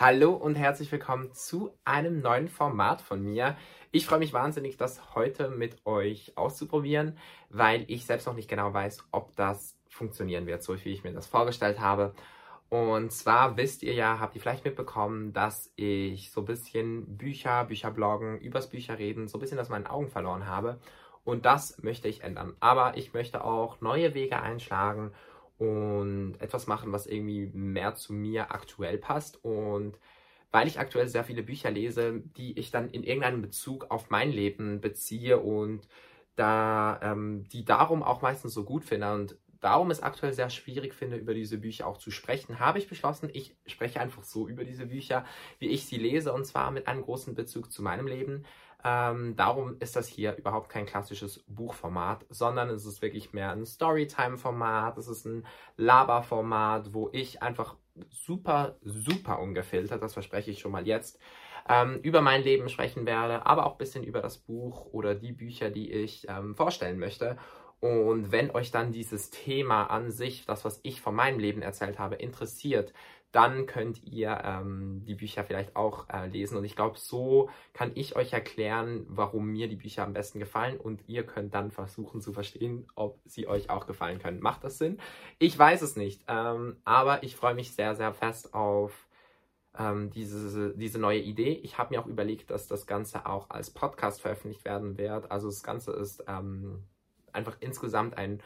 Hallo und herzlich willkommen zu einem neuen Format von mir. Ich freue mich wahnsinnig, das heute mit euch auszuprobieren, weil ich selbst noch nicht genau weiß, ob das funktionieren wird, so wie ich mir das vorgestellt habe. Und zwar wisst ihr ja, habt ihr vielleicht mitbekommen, dass ich so ein bisschen Bücher, Bücherbloggen, übers Bücherreden, so ein bisschen aus meinen Augen verloren habe. Und das möchte ich ändern. Aber ich möchte auch neue Wege einschlagen und etwas machen, was irgendwie mehr zu mir aktuell passt. Und weil ich aktuell sehr viele Bücher lese, die ich dann in irgendeinem Bezug auf mein Leben beziehe und da ähm, die darum auch meistens so gut finde und darum es aktuell sehr schwierig finde, über diese Bücher auch zu sprechen, habe ich beschlossen, ich spreche einfach so über diese Bücher, wie ich sie lese und zwar mit einem großen Bezug zu meinem Leben. Ähm, darum ist das hier überhaupt kein klassisches Buchformat, sondern es ist wirklich mehr ein Storytime-Format, es ist ein Laber-Format, wo ich einfach super, super ungefiltert, das verspreche ich schon mal jetzt, ähm, über mein Leben sprechen werde, aber auch ein bisschen über das Buch oder die Bücher, die ich ähm, vorstellen möchte. Und wenn euch dann dieses Thema an sich, das, was ich von meinem Leben erzählt habe, interessiert, dann könnt ihr ähm, die Bücher vielleicht auch äh, lesen. Und ich glaube, so kann ich euch erklären, warum mir die Bücher am besten gefallen. Und ihr könnt dann versuchen zu verstehen, ob sie euch auch gefallen können. Macht das Sinn? Ich weiß es nicht. Ähm, aber ich freue mich sehr, sehr fest auf ähm, diese, diese neue Idee. Ich habe mir auch überlegt, dass das Ganze auch als Podcast veröffentlicht werden wird. Also das Ganze ist ähm, einfach insgesamt ein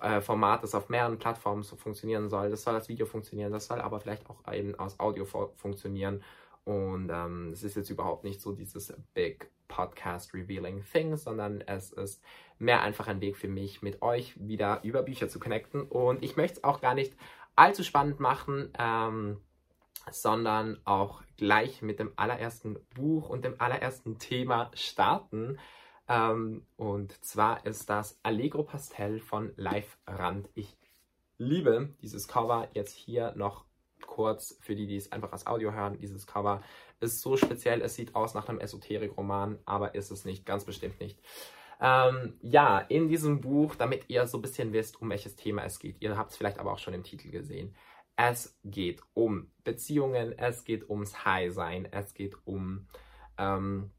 äh, Format, das auf mehreren Plattformen so funktionieren soll. Das soll als Video funktionieren, das soll aber vielleicht auch eben aus Audio funktionieren. Und ähm, es ist jetzt überhaupt nicht so dieses Big Podcast Revealing Thing, sondern es ist mehr einfach ein Weg für mich, mit euch wieder über Bücher zu connecten. Und ich möchte es auch gar nicht allzu spannend machen, ähm, sondern auch gleich mit dem allerersten Buch und dem allerersten Thema starten. Ähm, und zwar ist das Allegro Pastel von Live Rand. Ich liebe dieses Cover. Jetzt hier noch kurz für die, die es einfach als Audio hören. Dieses Cover ist so speziell. Es sieht aus nach einem Esoterik-Roman, aber ist es nicht, ganz bestimmt nicht. Ähm, ja, in diesem Buch, damit ihr so ein bisschen wisst, um welches Thema es geht. Ihr habt es vielleicht aber auch schon im Titel gesehen. Es geht um Beziehungen, es geht ums High-Sein, es geht um ähm,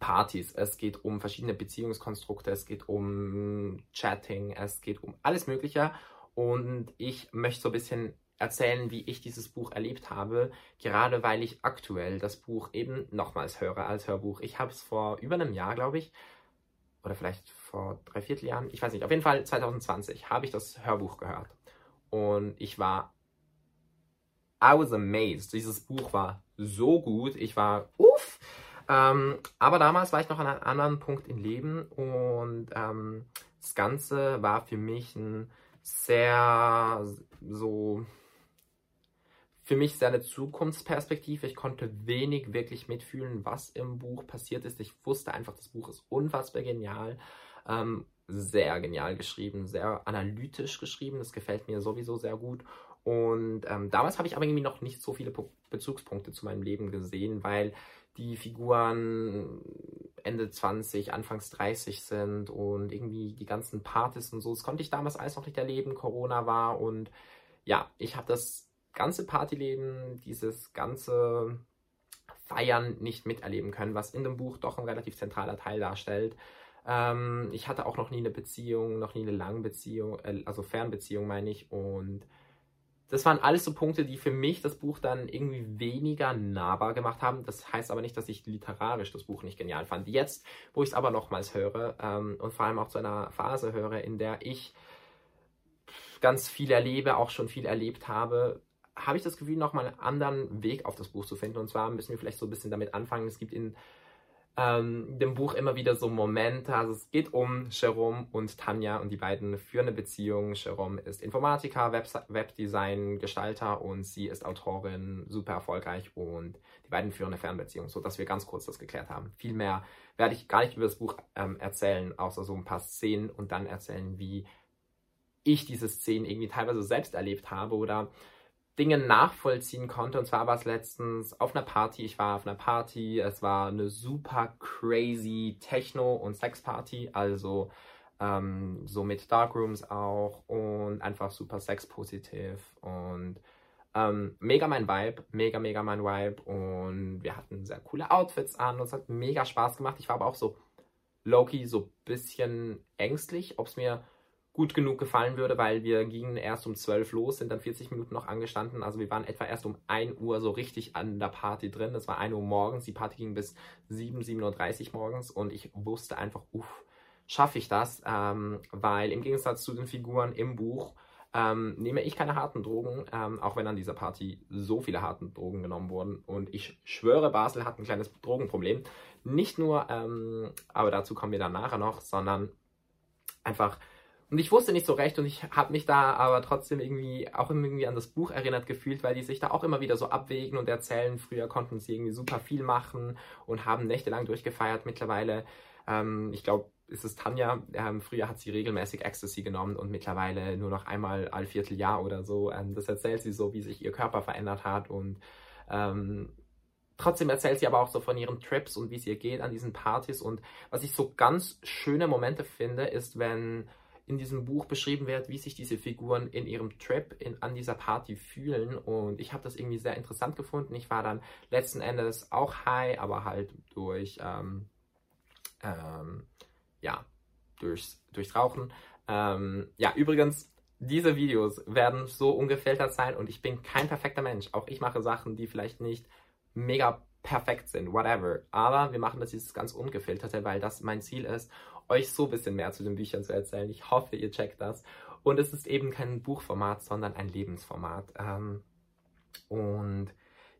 Partys, es geht um verschiedene Beziehungskonstrukte, es geht um Chatting, es geht um alles Mögliche. Und ich möchte so ein bisschen erzählen, wie ich dieses Buch erlebt habe, gerade weil ich aktuell das Buch eben nochmals höre als Hörbuch. Ich habe es vor über einem Jahr, glaube ich, oder vielleicht vor drei Vierteljahren, ich weiß nicht, auf jeden Fall 2020 habe ich das Hörbuch gehört. Und ich war, I was amazed. Dieses Buch war so gut. Ich war, uff, ähm, aber damals war ich noch an einem anderen Punkt im Leben und ähm, das Ganze war für mich ein sehr so für mich sehr eine Zukunftsperspektive. Ich konnte wenig wirklich mitfühlen, was im Buch passiert ist. Ich wusste einfach, das Buch ist unfassbar genial. Ähm, sehr genial geschrieben, sehr analytisch geschrieben. Das gefällt mir sowieso sehr gut. Und ähm, damals habe ich aber irgendwie noch nicht so viele Bezugspunkte zu meinem Leben gesehen, weil die Figuren Ende 20, Anfangs 30 sind und irgendwie die ganzen Partys und so. Das konnte ich damals alles noch nicht erleben. Corona war und ja, ich habe das ganze Partyleben, dieses ganze Feiern nicht miterleben können, was in dem Buch doch ein relativ zentraler Teil darstellt. Ähm, ich hatte auch noch nie eine Beziehung, noch nie eine lange Beziehung, äh, also Fernbeziehung meine ich und das waren alles so Punkte, die für mich das Buch dann irgendwie weniger nahbar gemacht haben. Das heißt aber nicht, dass ich literarisch das Buch nicht genial fand. Jetzt, wo ich es aber nochmals höre ähm, und vor allem auch zu einer Phase höre, in der ich ganz viel erlebe, auch schon viel erlebt habe, habe ich das Gefühl, nochmal einen anderen Weg auf das Buch zu finden. Und zwar müssen wir vielleicht so ein bisschen damit anfangen. Es gibt in ähm, dem Buch immer wieder so Momente. Also es geht um Jerome und Tanja und die beiden führen eine Beziehung. Jerome ist Informatiker, Web Webdesign, Gestalter und sie ist Autorin, super erfolgreich und die beiden führen eine Fernbeziehung, so dass wir ganz kurz das geklärt haben. Viel mehr werde ich gar nicht über das Buch ähm, erzählen, außer so ein paar Szenen und dann erzählen, wie ich diese Szenen irgendwie teilweise selbst erlebt habe oder Dinge nachvollziehen konnte. Und zwar war es letztens auf einer Party. Ich war auf einer Party. Es war eine super crazy Techno- und Sexparty. Also ähm, so mit Darkrooms auch und einfach super sexpositiv. Und Ähm, mega mein Vibe, mega, mega mein Vibe. Und wir hatten sehr coole Outfits an und es hat mega Spaß gemacht. Ich war aber auch so Loki so ein bisschen ängstlich, ob es mir gut genug gefallen würde, weil wir gingen erst um 12 los, sind dann 40 Minuten noch angestanden. Also wir waren etwa erst um 1 Uhr so richtig an der Party drin. Das war 1 Uhr morgens. Die Party ging bis 7, 7.30 Uhr morgens und ich wusste einfach, uff, schaffe ich das? Ähm, weil im Gegensatz zu den Figuren im Buch ähm, nehme ich keine harten Drogen, ähm, auch wenn an dieser Party so viele harten Drogen genommen wurden. Und ich schwöre, Basel hat ein kleines Drogenproblem. Nicht nur, ähm, aber dazu kommen wir dann nachher noch, sondern einfach. Und ich wusste nicht so recht und ich habe mich da aber trotzdem irgendwie auch irgendwie an das Buch erinnert gefühlt, weil die sich da auch immer wieder so abwägen und erzählen. Früher konnten sie irgendwie super viel machen und haben nächtelang durchgefeiert. Mittlerweile, ähm, ich glaube, ist es Tanja. Ähm, früher hat sie regelmäßig Ecstasy genommen und mittlerweile nur noch einmal all Vierteljahr oder so. Ähm, das erzählt sie so, wie sich ihr Körper verändert hat und ähm, trotzdem erzählt sie aber auch so von ihren Trips und wie es ihr geht an diesen Partys. Und was ich so ganz schöne Momente finde, ist, wenn in diesem Buch beschrieben wird, wie sich diese Figuren in ihrem Trip in, an dieser Party fühlen. Und ich habe das irgendwie sehr interessant gefunden. Ich war dann letzten Endes auch high, aber halt durch ähm, ähm, ja, durchs, durchs Rauchen. Ähm, ja, übrigens, diese Videos werden so ungefiltert sein und ich bin kein perfekter Mensch. Auch ich mache Sachen, die vielleicht nicht mega perfekt sind, whatever. Aber wir machen das jetzt ganz ungefilterte, weil das mein Ziel ist, euch so ein bisschen mehr zu den Büchern zu erzählen. Ich hoffe, ihr checkt das. Und es ist eben kein Buchformat, sondern ein Lebensformat. Ähm, und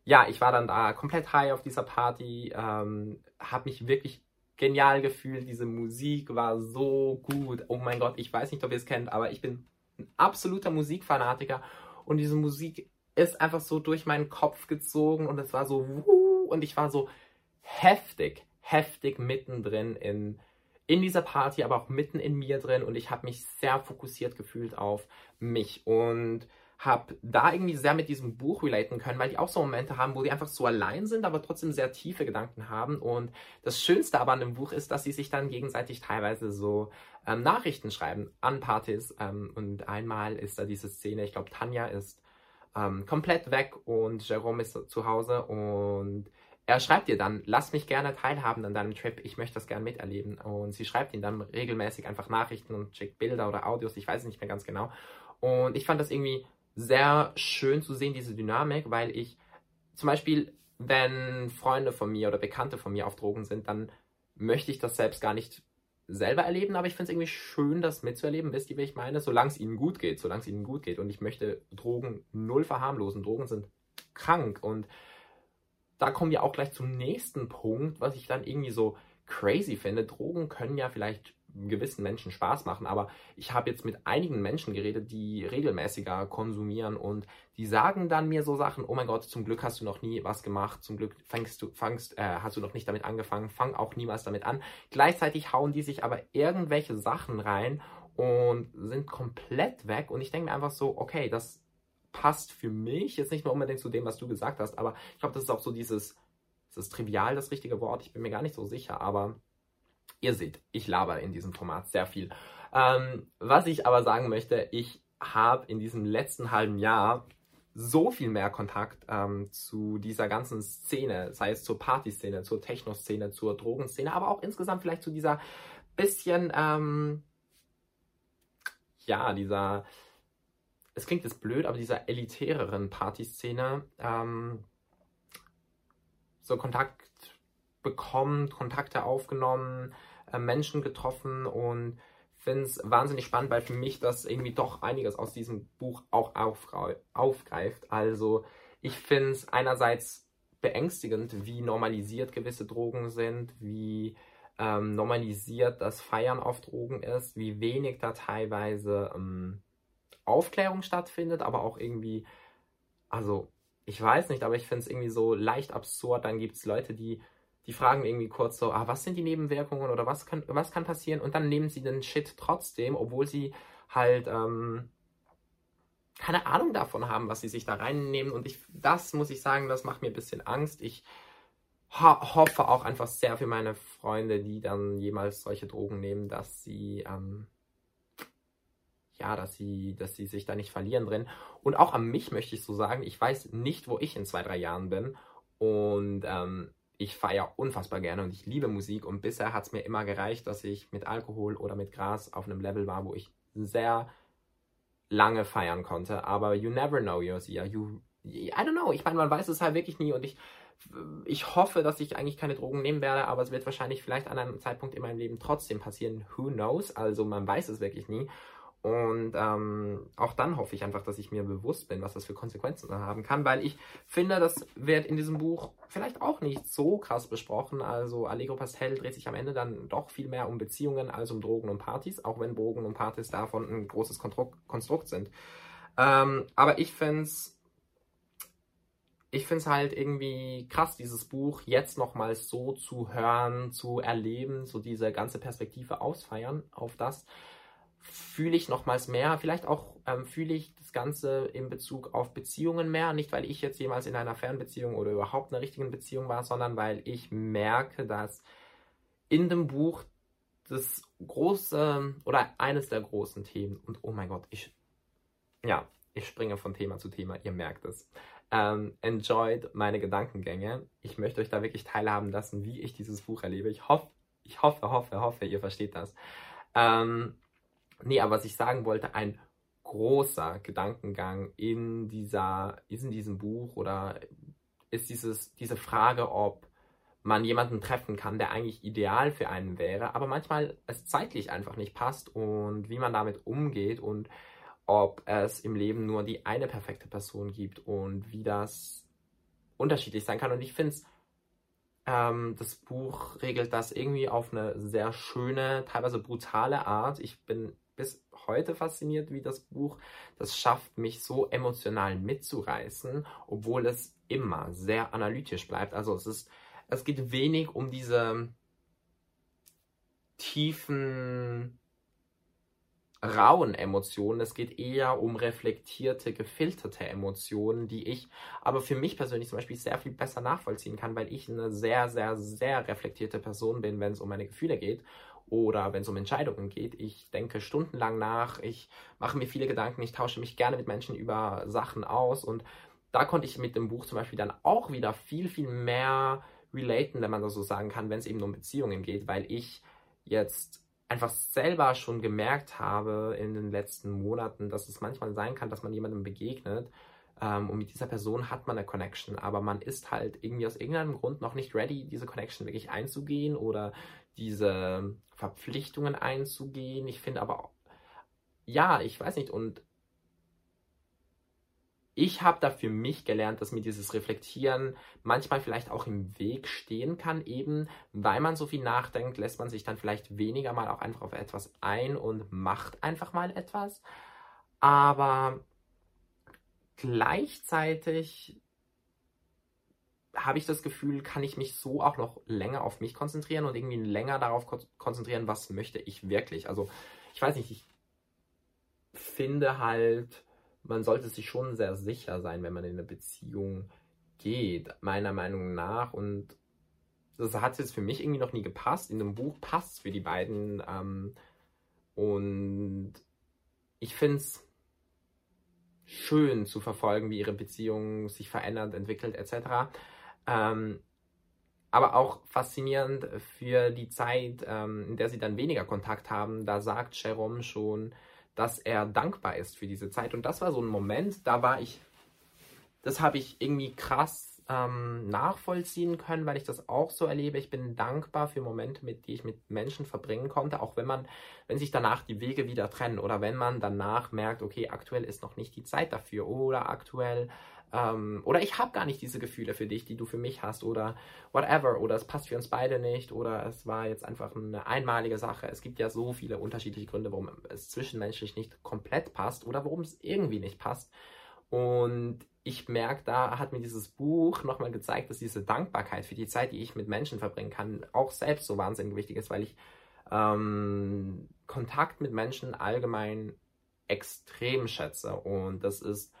ja, ich war dann da komplett high auf dieser Party, ähm, habe mich wirklich genial gefühlt. Diese Musik war so gut. Oh mein Gott, ich weiß nicht, ob ihr es kennt, aber ich bin ein absoluter Musikfanatiker und diese Musik ist einfach so durch meinen Kopf gezogen und es war so wuh, und ich war so heftig, heftig mittendrin in, in dieser Party, aber auch mitten in mir drin und ich habe mich sehr fokussiert gefühlt auf mich und habe da irgendwie sehr mit diesem Buch relaten können, weil die auch so Momente haben, wo die einfach so allein sind, aber trotzdem sehr tiefe Gedanken haben. Und das Schönste aber an dem Buch ist, dass sie sich dann gegenseitig teilweise so ähm, Nachrichten schreiben an Partys. Ähm, und einmal ist da diese Szene, ich glaube, Tanja ist ähm, komplett weg und Jerome ist zu Hause und er schreibt ihr dann, lass mich gerne teilhaben an deinem Trip, ich möchte das gerne miterleben. Und sie schreibt ihm dann regelmäßig einfach Nachrichten und schickt Bilder oder Audios, ich weiß es nicht mehr ganz genau. Und ich fand das irgendwie sehr schön zu sehen, diese Dynamik, weil ich zum Beispiel, wenn Freunde von mir oder Bekannte von mir auf Drogen sind, dann möchte ich das selbst gar nicht selber erleben, aber ich finde es irgendwie schön, das mitzuerleben. Wisst ihr, wie ich meine? Solange es ihnen gut geht, solange es ihnen gut geht. Und ich möchte Drogen null verharmlosen. Drogen sind krank. Und da kommen wir auch gleich zum nächsten Punkt, was ich dann irgendwie so crazy finde. Drogen können ja vielleicht gewissen Menschen Spaß machen. Aber ich habe jetzt mit einigen Menschen geredet, die regelmäßiger konsumieren und die sagen dann mir so Sachen, oh mein Gott, zum Glück hast du noch nie was gemacht, zum Glück fängst du, fangst, äh, hast du noch nicht damit angefangen, fang auch niemals damit an. Gleichzeitig hauen die sich aber irgendwelche Sachen rein und sind komplett weg und ich denke mir einfach so, okay, das passt für mich jetzt nicht nur unbedingt zu dem, was du gesagt hast, aber ich glaube, das ist auch so dieses, ist das trivial das richtige Wort? Ich bin mir gar nicht so sicher, aber Ihr seht, ich laber in diesem Format sehr viel. Ähm, was ich aber sagen möchte, ich habe in diesem letzten halben Jahr so viel mehr Kontakt ähm, zu dieser ganzen Szene, sei es zur Partyszene, zur Techno-Szene, zur Drogenszene, aber auch insgesamt vielleicht zu dieser bisschen, ähm, ja, dieser, es klingt jetzt blöd, aber dieser elitäreren Partyszene, ähm, so Kontakt bekommen, Kontakte aufgenommen, äh, Menschen getroffen und finde es wahnsinnig spannend, weil für mich das irgendwie doch einiges aus diesem Buch auch aufgreift. Also ich finde es einerseits beängstigend, wie normalisiert gewisse Drogen sind, wie ähm, normalisiert das Feiern auf Drogen ist, wie wenig da teilweise ähm, Aufklärung stattfindet, aber auch irgendwie, also ich weiß nicht, aber ich finde es irgendwie so leicht absurd. Dann gibt es Leute, die die fragen irgendwie kurz so, ah, was sind die Nebenwirkungen oder was kann, was kann passieren? Und dann nehmen sie den Shit trotzdem, obwohl sie halt ähm, keine Ahnung davon haben, was sie sich da reinnehmen. Und ich, das muss ich sagen, das macht mir ein bisschen Angst. Ich ho hoffe auch einfach sehr für meine Freunde, die dann jemals solche Drogen nehmen, dass sie ähm, ja, dass sie, dass sie sich da nicht verlieren drin. Und auch an mich möchte ich so sagen, ich weiß nicht, wo ich in zwei, drei Jahren bin. Und ähm, ich feiere unfassbar gerne und ich liebe Musik. Und bisher hat es mir immer gereicht, dass ich mit Alkohol oder mit Gras auf einem Level war, wo ich sehr lange feiern konnte. Aber you never know, Josia. You, I don't know. Ich meine, man weiß es halt wirklich nie und ich ich hoffe, dass ich eigentlich keine Drogen nehmen werde, aber es wird wahrscheinlich vielleicht an einem Zeitpunkt in meinem Leben trotzdem passieren. Who knows? Also man weiß es wirklich nie. Und ähm, auch dann hoffe ich einfach, dass ich mir bewusst bin, was das für Konsequenzen haben kann, weil ich finde, das wird in diesem Buch vielleicht auch nicht so krass besprochen. Also Allegro Pastel dreht sich am Ende dann doch viel mehr um Beziehungen als um Drogen und Partys, auch wenn Drogen und Partys davon ein großes Konstrukt sind. Ähm, aber ich finde es ich finde halt irgendwie krass, dieses Buch jetzt nochmal so zu hören, zu erleben, so diese ganze Perspektive ausfeiern auf das, fühle ich nochmals mehr. Vielleicht auch ähm, fühle ich das Ganze in Bezug auf Beziehungen mehr. Nicht, weil ich jetzt jemals in einer Fernbeziehung oder überhaupt einer richtigen Beziehung war, sondern weil ich merke, dass in dem Buch das große oder eines der großen Themen und oh mein Gott, ich ja, ich springe von Thema zu Thema, ihr merkt es ähm, enjoyed meine Gedankengänge. Ich möchte euch da wirklich teilhaben lassen, wie ich dieses Buch erlebe. Ich hoffe, ich hoffe, hoffe, hoffe, ihr versteht das. Ähm, nee, aber was ich sagen wollte, ein großer Gedankengang in dieser, ist in diesem Buch oder ist dieses, diese Frage, ob man jemanden treffen kann, der eigentlich ideal für einen wäre, aber manchmal es zeitlich einfach nicht passt und wie man damit umgeht und ob es im Leben nur die eine perfekte Person gibt und wie das unterschiedlich sein kann. Und ich finde, ähm, das Buch regelt das irgendwie auf eine sehr schöne, teilweise brutale Art. Ich bin bis heute fasziniert, wie das Buch das schafft, mich so emotional mitzureißen, obwohl es immer sehr analytisch bleibt. Also es ist, es geht wenig um diese tiefen rauen Emotionen. Es geht eher um reflektierte, gefilterte Emotionen, die ich aber für mich persönlich zum Beispiel sehr viel besser nachvollziehen kann, weil ich eine sehr, sehr, sehr reflektierte Person bin, wenn es um meine Gefühle geht oder wenn es um Entscheidungen geht. Ich denke stundenlang nach, ich mache mir viele Gedanken, ich tausche mich gerne mit Menschen über Sachen aus und da konnte ich mit dem Buch zum Beispiel dann auch wieder viel, viel mehr relaten, wenn man das so sagen kann, wenn es eben um Beziehungen geht, weil ich jetzt einfach selber schon gemerkt habe in den letzten Monaten, dass es manchmal sein kann, dass man jemandem begegnet ähm, und mit dieser Person hat man eine Connection, aber man ist halt irgendwie aus irgendeinem Grund noch nicht ready, diese Connection wirklich einzugehen oder diese Verpflichtungen einzugehen. Ich finde aber, ja, ich weiß nicht, und ich habe da für mich gelernt, dass mir dieses Reflektieren manchmal vielleicht auch im Weg stehen kann, eben weil man so viel nachdenkt, lässt man sich dann vielleicht weniger mal auch einfach auf etwas ein und macht einfach mal etwas. Aber gleichzeitig habe ich das Gefühl, kann ich mich so auch noch länger auf mich konzentrieren und irgendwie länger darauf konzentrieren, was möchte ich wirklich. Also ich weiß nicht, ich finde halt, man sollte sich schon sehr sicher sein, wenn man in eine Beziehung geht, meiner Meinung nach. Und das hat jetzt für mich irgendwie noch nie gepasst. In dem Buch passt es für die beiden. Ähm, und ich finde es schön zu verfolgen, wie ihre Beziehung sich verändert, entwickelt etc. Ähm, aber auch faszinierend für die Zeit, ähm, in der sie dann weniger Kontakt haben. Da sagt Jerome schon, dass er dankbar ist für diese Zeit. Und das war so ein Moment, da war ich, das habe ich irgendwie krass ähm, nachvollziehen können, weil ich das auch so erlebe. Ich bin dankbar für Momente, mit die ich mit Menschen verbringen konnte, auch wenn man, wenn sich danach die Wege wieder trennen oder wenn man danach merkt, okay, aktuell ist noch nicht die Zeit dafür oder aktuell ähm, oder ich habe gar nicht diese Gefühle für dich, die du für mich hast oder whatever oder es passt für uns beide nicht oder es war jetzt einfach eine einmalige Sache. Es gibt ja so viele unterschiedliche Gründe, warum es zwischenmenschlich nicht komplett passt oder warum es irgendwie nicht passt. Und ich merke, da hat mir dieses Buch nochmal gezeigt, dass diese Dankbarkeit für die Zeit, die ich mit Menschen verbringen kann, auch selbst so wahnsinnig wichtig ist, weil ich ähm, Kontakt mit Menschen allgemein extrem schätze. Und das ist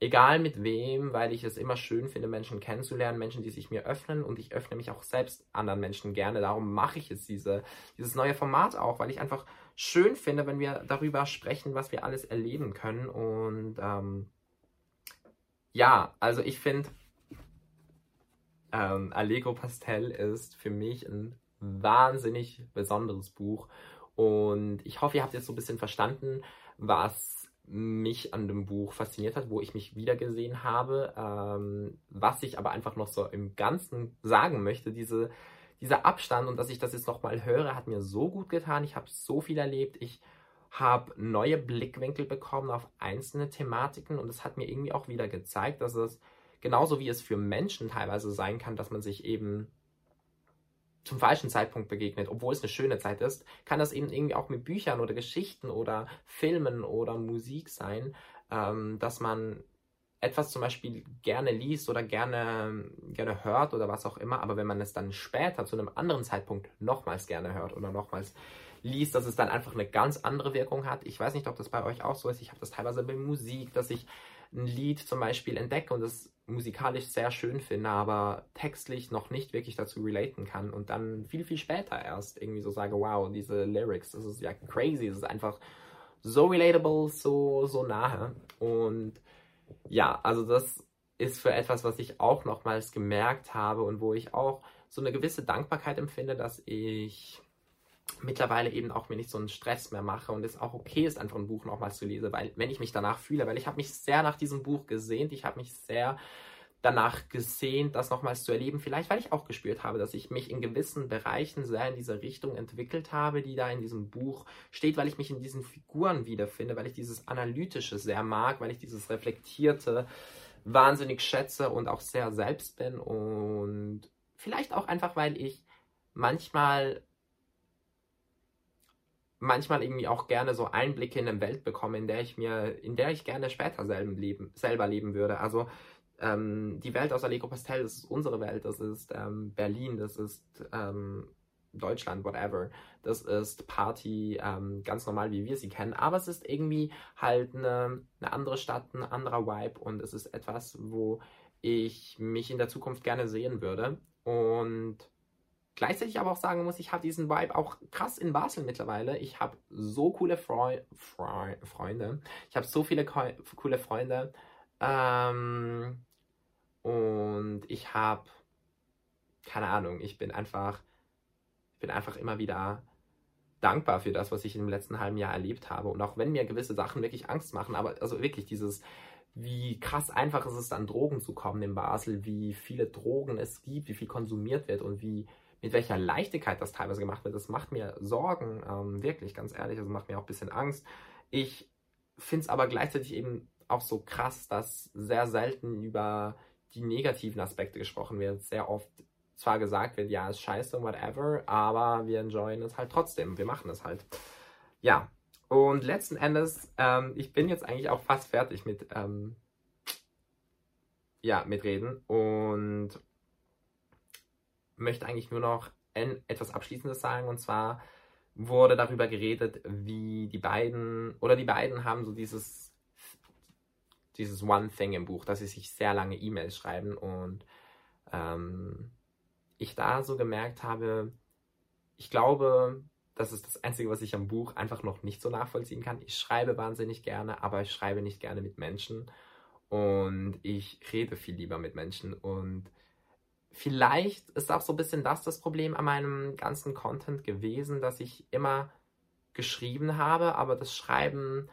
egal mit wem, weil ich es immer schön finde, Menschen kennenzulernen, Menschen, die sich mir öffnen und ich öffne mich auch selbst anderen Menschen gerne. Darum mache ich jetzt diese, dieses neue Format auch, weil ich einfach schön finde, wenn wir darüber sprechen, was wir alles erleben können. Und ähm, ja, also ich finde, ähm, Allegro Pastel ist für mich ein wahnsinnig besonderes Buch. Und ich hoffe, ihr habt jetzt so ein bisschen verstanden, was mich an dem Buch fasziniert hat, wo ich mich wiedergesehen habe. Ähm, was ich aber einfach noch so im Ganzen sagen möchte, diese, dieser Abstand und dass ich das jetzt nochmal höre, hat mir so gut getan. Ich habe so viel erlebt. Ich habe neue Blickwinkel bekommen auf einzelne Thematiken und es hat mir irgendwie auch wieder gezeigt, dass es genauso wie es für Menschen teilweise sein kann, dass man sich eben zum falschen Zeitpunkt begegnet, obwohl es eine schöne Zeit ist, kann das eben irgendwie auch mit Büchern oder Geschichten oder Filmen oder Musik sein, ähm, dass man etwas zum Beispiel gerne liest oder gerne, gerne hört oder was auch immer, aber wenn man es dann später zu einem anderen Zeitpunkt nochmals gerne hört oder nochmals liest, dass es dann einfach eine ganz andere Wirkung hat. Ich weiß nicht, ob das bei euch auch so ist. Ich habe das teilweise bei Musik, dass ich ein Lied zum Beispiel entdecke und es musikalisch sehr schön finde, aber textlich noch nicht wirklich dazu relaten kann und dann viel, viel später erst irgendwie so sage, wow, diese Lyrics, das ist ja crazy, das ist einfach so relatable, so, so nahe. Und ja, also das ist für etwas, was ich auch nochmals gemerkt habe und wo ich auch so eine gewisse Dankbarkeit empfinde, dass ich mittlerweile eben auch mir nicht so einen Stress mehr mache und es auch okay ist, einfach ein Buch nochmals zu lesen, weil wenn ich mich danach fühle, weil ich habe mich sehr nach diesem Buch gesehnt, ich habe mich sehr danach gesehnt, das nochmals zu erleben. Vielleicht, weil ich auch gespürt habe, dass ich mich in gewissen Bereichen sehr in diese Richtung entwickelt habe, die da in diesem Buch steht, weil ich mich in diesen Figuren wiederfinde, weil ich dieses Analytische sehr mag, weil ich dieses Reflektierte wahnsinnig schätze und auch sehr selbst bin und vielleicht auch einfach, weil ich manchmal manchmal irgendwie auch gerne so Einblicke in eine Welt bekomme, in der ich mir, in der ich gerne später selber leben, selber leben würde. Also ähm, die Welt aus Allegro Pastel, das ist unsere Welt, das ist ähm, Berlin, das ist ähm, Deutschland, whatever. Das ist Party, ähm, ganz normal, wie wir sie kennen. Aber es ist irgendwie halt eine, eine andere Stadt, ein anderer Vibe und es ist etwas, wo ich mich in der Zukunft gerne sehen würde. Und Gleichzeitig aber auch sagen muss, ich habe diesen Vibe auch krass in Basel mittlerweile. Ich habe so coole Freu Freu Freunde. Ich habe so viele coole Freunde. Ähm, und ich habe, keine Ahnung, ich bin einfach, ich bin einfach immer wieder dankbar für das, was ich im letzten halben Jahr erlebt habe. Und auch wenn mir gewisse Sachen wirklich Angst machen, aber also wirklich dieses, wie krass einfach ist es, an Drogen zu kommen in Basel, wie viele Drogen es gibt, wie viel konsumiert wird und wie mit welcher Leichtigkeit das teilweise gemacht wird, das macht mir Sorgen, ähm, wirklich, ganz ehrlich, das macht mir auch ein bisschen Angst. Ich finde es aber gleichzeitig eben auch so krass, dass sehr selten über die negativen Aspekte gesprochen wird. Sehr oft zwar gesagt wird, ja, ist scheiße, whatever, aber wir enjoyen es halt trotzdem, wir machen es halt. Ja, und letzten Endes, ähm, ich bin jetzt eigentlich auch fast fertig mit, ähm, ja, mit Reden und möchte eigentlich nur noch etwas Abschließendes sagen. Und zwar wurde darüber geredet, wie die beiden, oder die beiden haben so dieses, dieses One Thing im Buch, dass sie sich sehr lange E-Mails schreiben und ähm, ich da so gemerkt habe, ich glaube, das ist das Einzige, was ich am Buch einfach noch nicht so nachvollziehen kann. Ich schreibe wahnsinnig gerne, aber ich schreibe nicht gerne mit Menschen und ich rede viel lieber mit Menschen und vielleicht ist auch so ein bisschen das das Problem an meinem ganzen Content gewesen, dass ich immer geschrieben habe, aber das Schreiben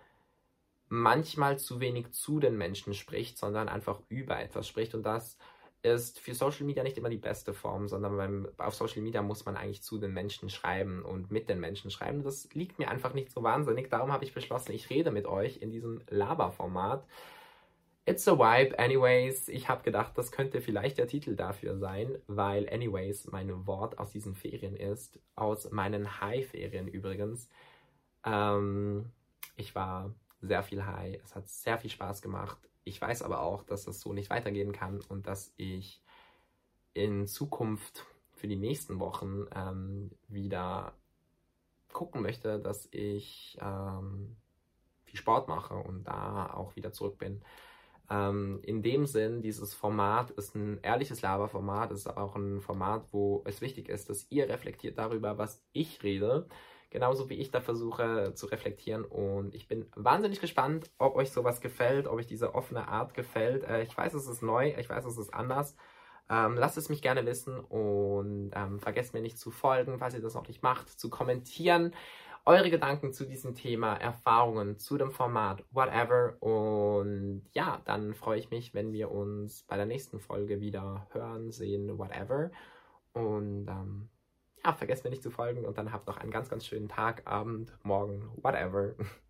manchmal zu wenig zu den Menschen spricht, sondern einfach über etwas spricht. Und das ist für Social Media nicht immer die beste Form, sondern beim, auf Social Media muss man eigentlich zu den Menschen schreiben und mit den Menschen schreiben. Das liegt mir einfach nicht so wahnsinnig. Darum habe ich beschlossen, ich rede mit euch in diesem Laber-Format. It's a Vibe, anyways. Ich habe gedacht, das könnte vielleicht der Titel dafür sein, weil anyways mein Wort aus diesen Ferien ist. Aus meinen High-Ferien übrigens. Ähm, ich war sehr viel High. Es hat sehr viel Spaß gemacht. Ich weiß aber auch, dass das so nicht weitergehen kann und dass ich in Zukunft für die nächsten Wochen ähm, wieder gucken möchte, dass ich ähm, viel Sport mache und da auch wieder zurück bin Ähm, in dem Sinn, dieses Format ist ein ehrliches Laberformat, ist auch ein Format, wo es wichtig ist, dass ihr reflektiert darüber, was ich rede genauso wie ich da versuche zu reflektieren. Und ich bin wahnsinnig gespannt, ob euch sowas gefällt, ob euch diese offene Art gefällt. Äh, ich weiß, es ist neu, ich weiß, es ist anders. Ähm, lasst es mich gerne wissen und ähm, vergesst mir nicht zu folgen, falls ihr das noch nicht macht, zu kommentieren, eure Gedanken zu diesem Thema, Erfahrungen zu dem Format, whatever. Und ja, dann freue ich mich, wenn wir uns bei der nächsten Folge wieder hören, sehen, whatever. Und ähm, ja, vergesst mir nicht zu folgen und dann habt noch einen ganz, ganz schönen Tag, Abend, Morgen, whatever.